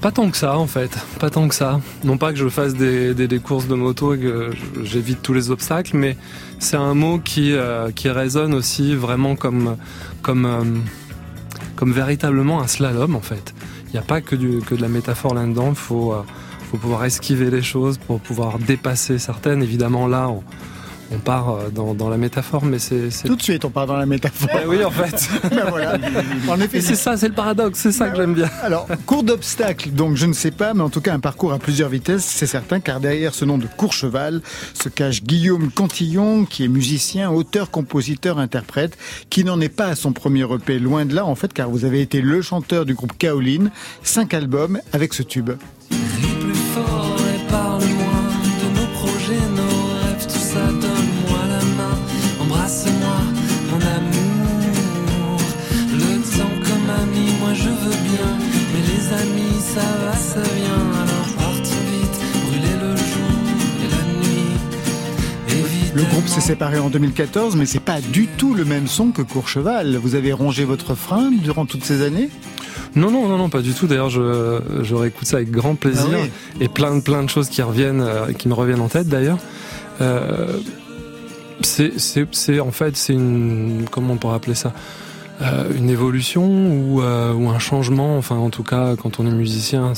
Pas tant que ça en fait, pas tant que ça. Non pas que je fasse des, courses de moto et que j'évite tous les obstacles, mais c'est un mot qui, euh, résonne aussi vraiment euh, comme véritablement un slalom en fait. Il n'y a pas que de la métaphore là-dedans, il faut, euh, faut pouvoir esquiver les choses pour pouvoir dépasser certaines. Évidemment là, on, on part euh, dans, dans la métaphore, mais c'est. c'est- Tout de suite, on part dans la métaphore. Ben oui, en fait. Ben voilà. En effet, Et c'est ça, c'est le paradoxe, c'est ça que j'aime bien. Alors, cours d'obstacles, donc je ne sais pas, mais en tout cas un parcours à plusieurs vitesses, c'est certain, car derrière ce nom de Courcheval se cache Guillaume Cantillon, qui est musicien, auteur, compositeur, interprète, qui n'en est pas à son premier EP, loin de là en fait, car vous avez été le chanteur du groupe Kaolin, cinq albums avec ce tube. plus fort groupe s'est séparé en 2014, mais c'est pas du tout le même son que Courcheval. Vous avez rongé votre frein durant toutes ces années? Non, non, non, non, pas du tout. D'ailleurs, je, je réécoute ça avec grand plaisir. Ah oui. Et plein, de- plein de choses qui reviennent, euh, qui me reviennent en tête d'ailleurs. Euh, c'est, en fait, c'est une, comment on pourrait appeler ça? Euh, Une évolution ou, euh, ou un changement? Enfin, en tout cas, quand on est musicien,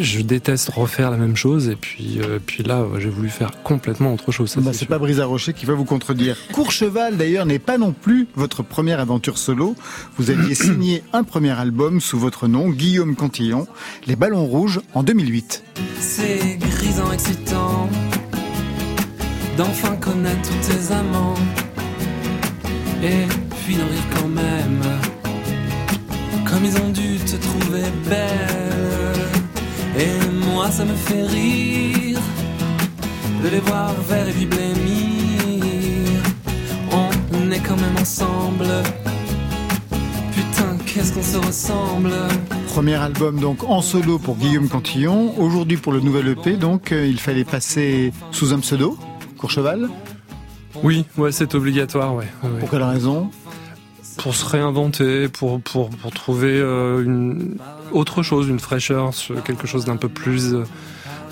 je déteste refaire la même chose. Et puis, euh, puis là, j'ai voulu faire complètement autre chose. ça, Bah, c'est c'est pas Brisa Rocher qui va vous contredire. Courcheval, d'ailleurs, n'est pas non plus votre première aventure solo. Vous aviez signé un premier album sous votre nom, Guillaume Cantillon, Les Ballons Rouges, en 2008. C'est grisant, excitant d'enfin connaître tous tes amants et puis d'en rire quand même. Comme ils ont dû te trouver belle. Et moi, ça me fait rire de les voir verts et puis blêmir. On est quand même ensemble. Putain, qu'est-ce qu'on se ressemble. Premier album donc en solo pour Guillaume Cantillon. Aujourd'hui pour le nouvel EP, donc euh, il fallait passer sous un pseudo, Courcheval. Oui, ouais, c'est obligatoire, ouais. ouais, ouais. Pour quelle raison? Pour se réinventer, pour, pour, pour trouver euh, une autre chose, une fraîcheur, quelque chose d'un peu plus. euh,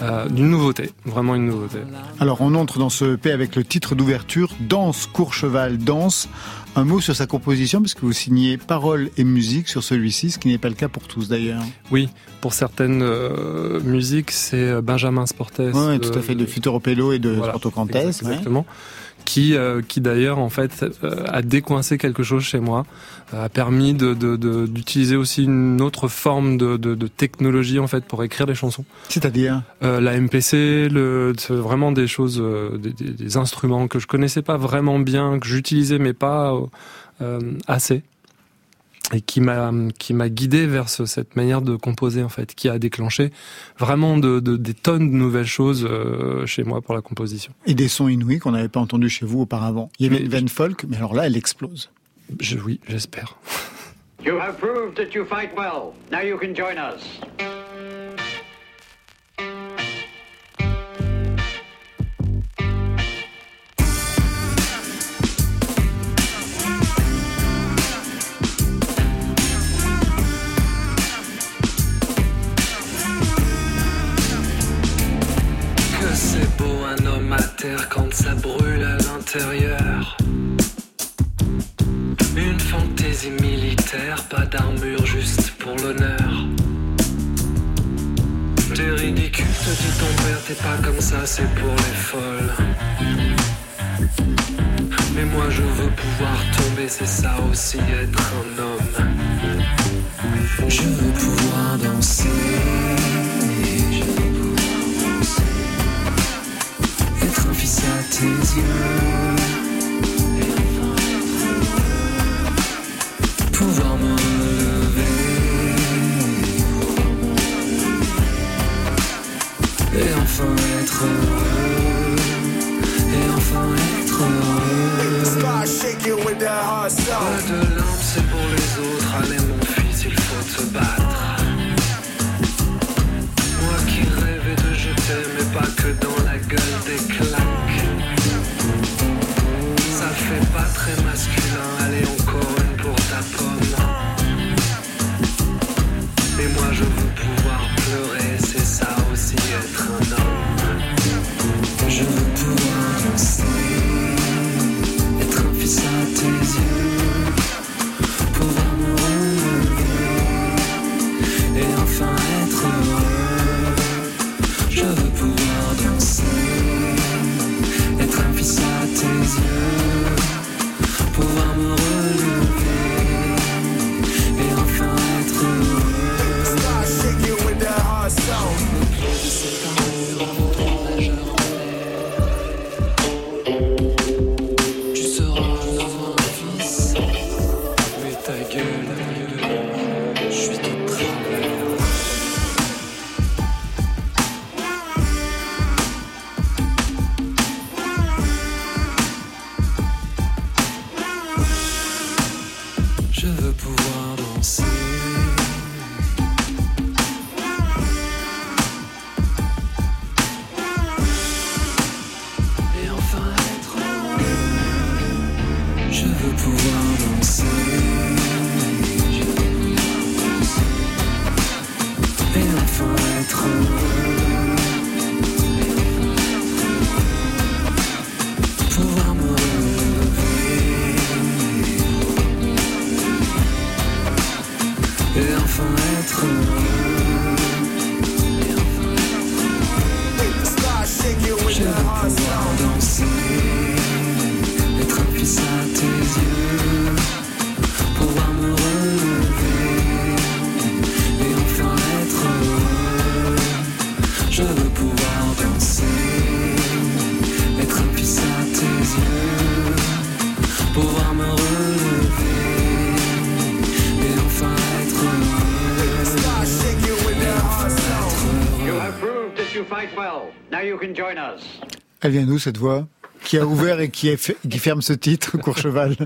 euh, d'une nouveauté, vraiment une nouveauté. Alors on entre dans ce EP avec le titre d'ouverture, Danse, Courcheval, Danse. Un mot sur sa composition, parce que vous signez paroles et musique sur celui-ci, ce qui n'est pas le cas pour tous d'ailleurs. Oui, pour certaines euh, musiques, c'est Benjamin Sportes. Oui, tout à fait, de Futuro Pelo et de Voilà, Porto Cantes. exact- Exactement. Qui, euh, qui d'ailleurs, en fait, euh, a décoincé quelque chose chez moi, euh, a permis de, de- de- d'utiliser aussi une autre forme de, de- de technologie, en fait, pour écrire les chansons. C'est-à-dire Euh, la MPC, le, vraiment des choses, euh, des, des- des instruments que je connaissais pas vraiment bien, que j'utilisais mais pas euh, assez, et qui m'a qui m'a guidé vers ce- cette manière de composer en fait, qui a déclenché vraiment de, de- des tonnes de nouvelles choses euh, chez moi pour la composition. Et des sons inouïs qu'on n'avait pas entendus chez vous auparavant. Il y avait une veine folk, mais alors là, elle explose. Je, oui, j'espère. You have proved that you fight well. Now you can join us. Elle vient d'où cette voix Qui a ouvert et qui, est fait- qui ferme ce titre, Courcheval?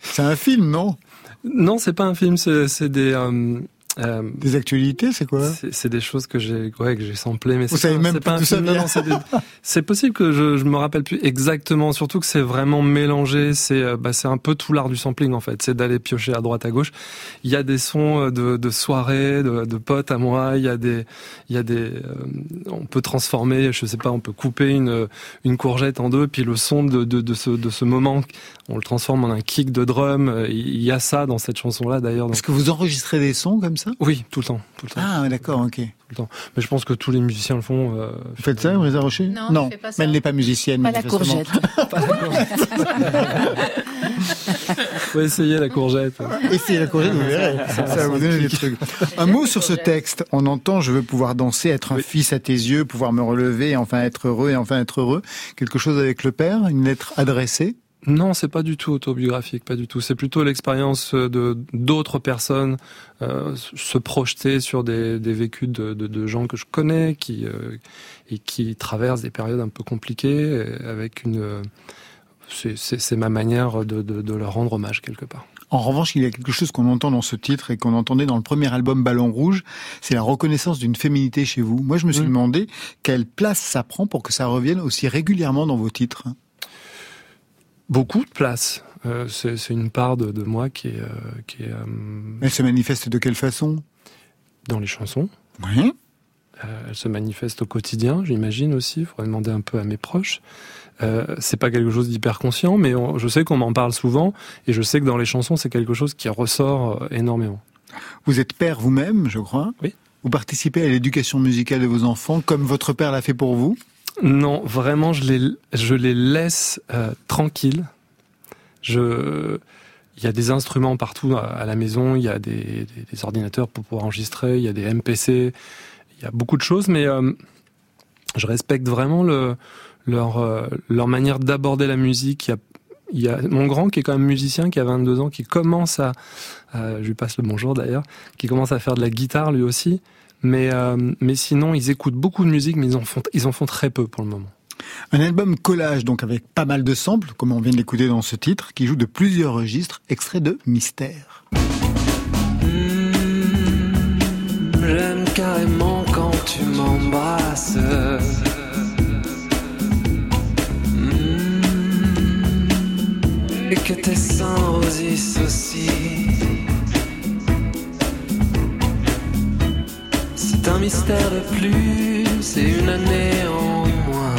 C'est un film, non? Non, c'est pas un film, c'est c'est des. euh, euh, Des actualités, c'est quoi c'est des choses que j'ai ouais, que j'ai samplées, mais Vous c'est même pas d'où ça film. non, vient. non, c'est des- C'est possible que je, je me rappelle plus exactement, surtout que c'est vraiment mélangé. C'est euh, bah, c'est un peu tout l'art du sampling en fait. C'est d'aller piocher à droite à gauche. Il y a des sons euh, de, de soirée, de, de potes à moi. Il y a des, il y a des. euh, on peut transformer, je sais pas, on peut couper une une courgette en deux, puis le son de de, de ce de ce moment, on le transforme en un kick de drum. Il y a ça dans cette chanson là d'ailleurs. Est-ce que vous enregistrez des sons comme ça? Oui, tout le temps, tout le temps. Ah, d'accord, ok. tout le temps. Mais je pense que tous les musiciens le font. euh, Vous faites ça, Brisa Rocher? Non, je fais pas ça. mais elle n'est pas musicienne. Pas la courgette. Faut essayer la courgette. Essayez la courgette, vous verrez. Ça va vous donner des trucs. Un mot sur ce texte. On entend je veux pouvoir danser, être un fils à tes yeux, pouvoir me relever, et enfin être heureux et enfin être heureux. Quelque chose avec le père, une lettre adressée? Non, c'est pas du tout autobiographique, pas du tout. C'est plutôt l'expérience de d'autres personnes euh, se projeter sur des, des vécus de, de, de gens que je connais, qui euh, et qui traversent des périodes un peu compliquées, euh, avec une. euh, c'est- ma manière de, de, de leur rendre hommage quelque part. En revanche, il y a quelque chose qu'on entend dans ce titre et qu'on entendait dans le premier album Ballon Rouge, c'est la reconnaissance d'une féminité chez vous. Moi, je me suis demandé quelle place ça prend pour que ça revienne aussi régulièrement dans vos titres. Beaucoup de place. Euh, c'est une part de, de moi qui est, euh, qui est euh, Elle se manifeste de quelle façon? dans les chansons. Oui. Elle se manifeste au quotidien, j'imagine aussi. Il faudrait demander un peu à mes proches. Euh, c'est pas quelque chose d'hyper conscient, mais on- je sais qu'on m'en parle souvent, et je sais que dans les chansons, c'est quelque chose qui ressort énormément. Vous êtes père vous-même, je crois. Oui. Vous participez à l'éducation musicale de vos enfants comme votre père l'a fait pour vous? Non, vraiment, je les, je les laisse euh, tranquilles. Il y a des instruments partout à, la maison, il y a des, ordinateurs pour pouvoir enregistrer, il y a des MPC, il y a beaucoup de choses, mais euh, je respecte vraiment le, leur, euh, leur manière d'aborder la musique. Il y, a, mon grand qui est quand même musicien, qui a 22 ans, qui commence à- je lui passe le bonjour d'ailleurs, qui commence à faire de la guitare lui aussi. Mais, euh, mais sinon, ils écoutent beaucoup de musique, mais ils en font, ils en font très peu pour le moment. Un album collage, donc avec pas mal de samples, comme on vient de l'écouter dans ce titre, qui joue de plusieurs registres, extrait de Mystère. J'aime carrément quand tu m'embrasses. Mm. Et que tes seins rosissent aussi. C'est un mystère de plus, c'est une année en moins.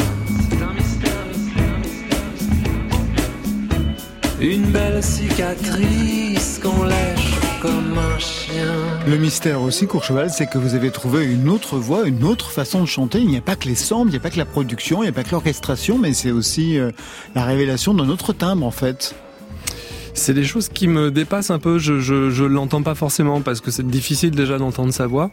Une belle cicatrice qu'on lèche comme un chien. Le mystère aussi, Courcheval, c'est que vous avez trouvé une autre voix, une autre façon de chanter. Il n'y a pas que les samples, il n'y a pas que la production, il n'y a pas que l'orchestration, mais c'est aussi euh, la révélation d'un autre timbre, en fait. C'est des choses qui me dépassent un peu. Je, je, je l'entends pas forcément parce que c'est difficile déjà d'entendre sa voix,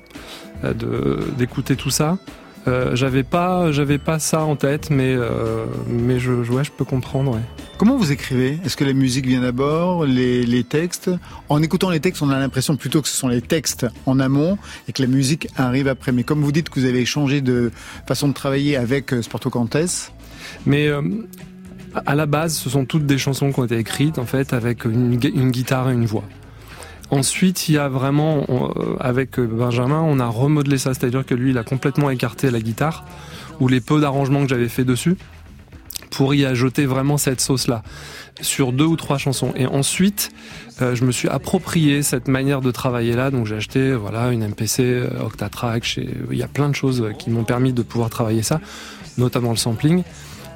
euh, de d'écouter tout ça. Euh, j'avais pas, j'avais pas ça en tête, mais euh, mais je, ouais, je peux comprendre. Ouais. Comment vous écrivez? Est-ce que la musique vient d'abord, les, les textes? En écoutant les textes, on a l'impression plutôt que ce sont les textes en amont et que la musique arrive après. Mais comme vous dites que vous avez changé de façon de travailler avec euh, Sporto Cantes, Mais euh, à la base, ce sont toutes des chansons qui ont été écrites en fait avec une, gui- une guitare et une voix. Ensuite, il y a vraiment, euh, avec Benjamin, on a remodelé ça, c'est-à-dire que lui, il a complètement écarté la guitare ou les peu d'arrangements que j'avais fait dessus. pour y ajouter vraiment cette sauce-là sur deux ou trois chansons. Et ensuite, euh, je me suis approprié cette manière de travailler là. Donc j'ai acheté voilà une MPC euh, Octatrack. Il y a plein de choses euh, qui m'ont permis de pouvoir travailler ça, notamment le sampling.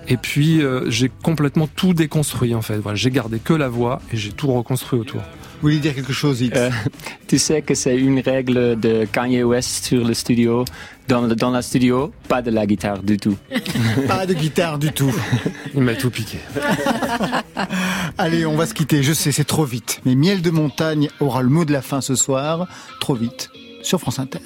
Et puis euh, j'ai complètement tout déconstruit en fait. Voilà, j'ai gardé que la voix et j'ai tout reconstruit autour. Vous voulez dire quelque chose, X Euh, tu sais que c'est une règle de Kanye West sur le studio. Dans, le- dans la studio, pas de la guitare du tout. Pas de guitare du tout. Il m'a tout piqué. Allez, on va se quitter. Je sais, c'est trop vite. Mais Miel de montagne aura le mot de la fin ce soir. Trop vite. Sur France Inter.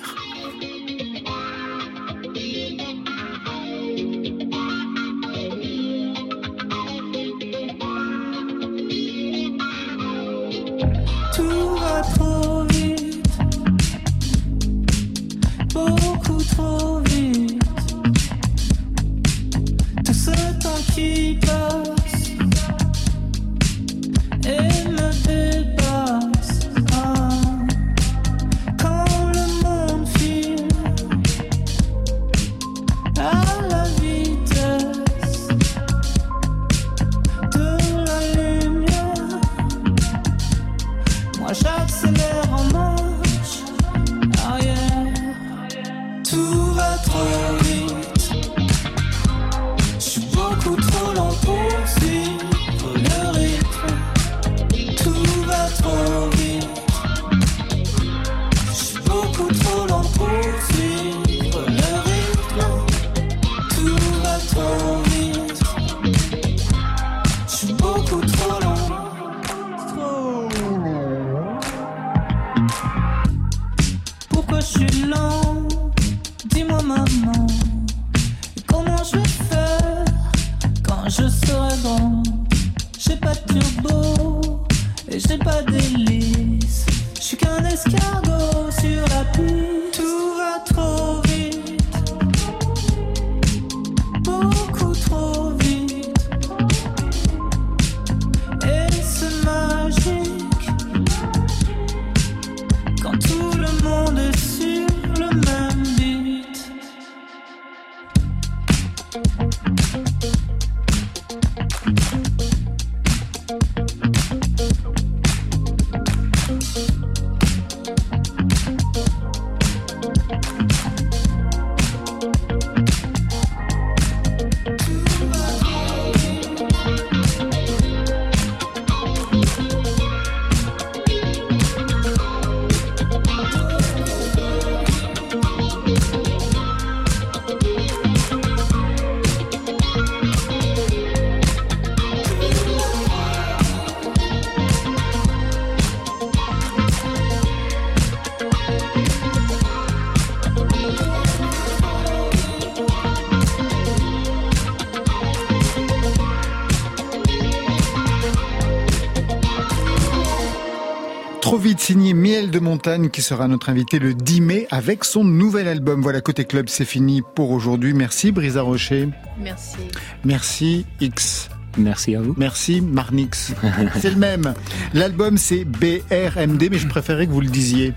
Montagne qui sera notre invité le 10 mai avec son nouvel album. Voilà, côté club, c'est fini pour aujourd'hui. Merci Brisa Rocher. Merci. Merci X. Merci à vous. Merci Marnix. c'est le même. L'album c'est BRMD, mais je préférais que vous le disiez.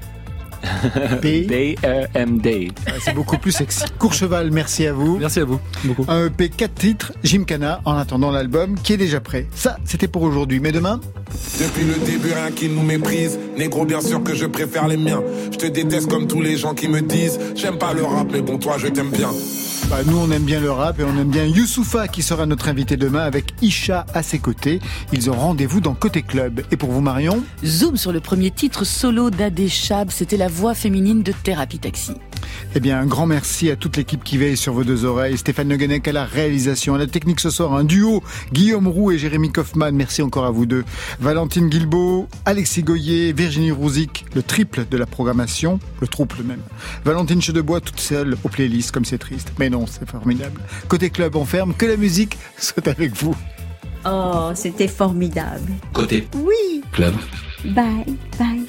B. B-R-M-D. C'est beaucoup plus sexy. Courcheval, merci à vous. Merci à vous. Beaucoup. Un EP 4 titres, Gymkhana, en attendant l'album qui est déjà prêt. Ça, c'était pour aujourd'hui. Mais demain, Depuis le début, rien qui nous méprise. Négro, bien sûr que je préfère les miens. Je te déteste comme tous les gens qui me disent J'aime pas le rap, mais bon, toi, je t'aime bien. Bah, nous on aime bien le rap et on aime bien Youssoufa qui sera notre invité demain avec Isha à ses côtés. Ils ont rendez-vous dans Côté Club. Et pour vous Marion? Zoom sur le premier titre solo d'Adé Chab, c'était la voix féminine de Thérapie Taxi. Eh bien, un grand merci à toute l'équipe qui veille sur vos deux oreilles. Stéphane Neguenec à la réalisation, à la technique ce soir, un duo. Guillaume Roux et Jérémy Kaufmann, merci encore à vous deux. Valentine Guilbeault, Alexis Goyer, Virginie Rouzic, le triple de la programmation, le trouble même. Valentine Chedebois toute seule aux playlists, comme c'est triste. Mais non, c'est formidable. Côté club, on ferme, que la musique soit avec vous. Oh, c'était formidable. Côté Oui. club. Bye, bye.